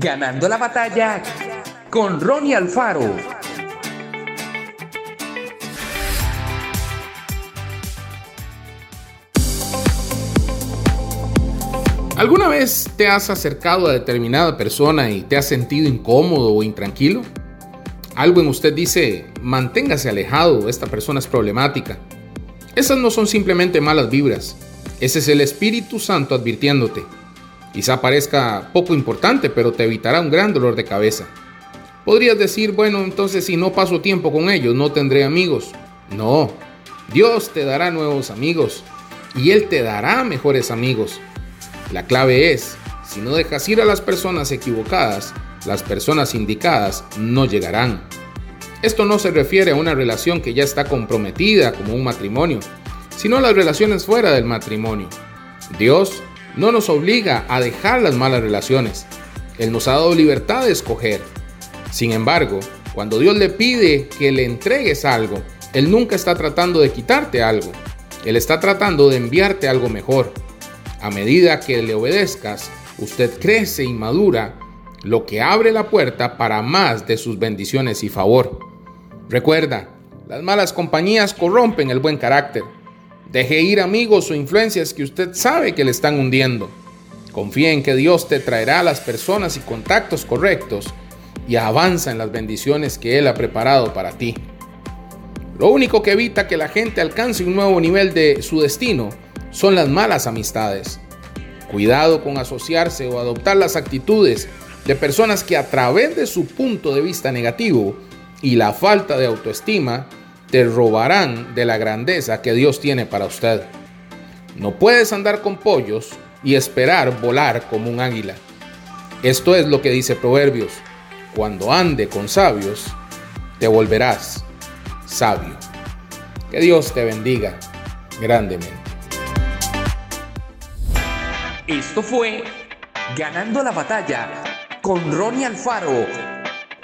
Ganando la batalla con Ronnie Alfaro. ¿Alguna vez te has acercado a determinada persona y te has sentido incómodo o intranquilo? Algo en usted dice, manténgase alejado, esta persona es problemática. Esas no son simplemente malas vibras, ese es el Espíritu Santo advirtiéndote. Quizá parezca poco importante, pero te evitará un gran dolor de cabeza. Podrías decir, bueno, entonces si no paso tiempo con ellos, no tendré amigos. No, Dios te dará nuevos amigos y Él te dará mejores amigos. La clave es, si no dejas ir a las personas equivocadas, las personas indicadas no llegarán. Esto no se refiere a una relación que ya está comprometida como un matrimonio, sino a las relaciones fuera del matrimonio. Dios no nos obliga a dejar las malas relaciones. Él nos ha dado libertad de escoger. Sin embargo, cuando Dios le pide que le entregues algo, Él nunca está tratando de quitarte algo. Él está tratando de enviarte algo mejor. A medida que le obedezcas, usted crece y madura, lo que abre la puerta para más de sus bendiciones y favor. Recuerda, las malas compañías corrompen el buen carácter. Deje ir amigos o influencias que usted sabe que le están hundiendo. Confía en que Dios te traerá las personas y contactos correctos y avanza en las bendiciones que Él ha preparado para ti. Lo único que evita que la gente alcance un nuevo nivel de su destino son las malas amistades. Cuidado con asociarse o adoptar las actitudes de personas que a través de su punto de vista negativo y la falta de autoestima te robarán de la grandeza que Dios tiene para usted. No puedes andar con pollos y esperar volar como un águila. Esto es lo que dice Proverbios. Cuando ande con sabios, te volverás sabio. Que Dios te bendiga grandemente. Esto fue Ganando la batalla con Ronnie Alfaro.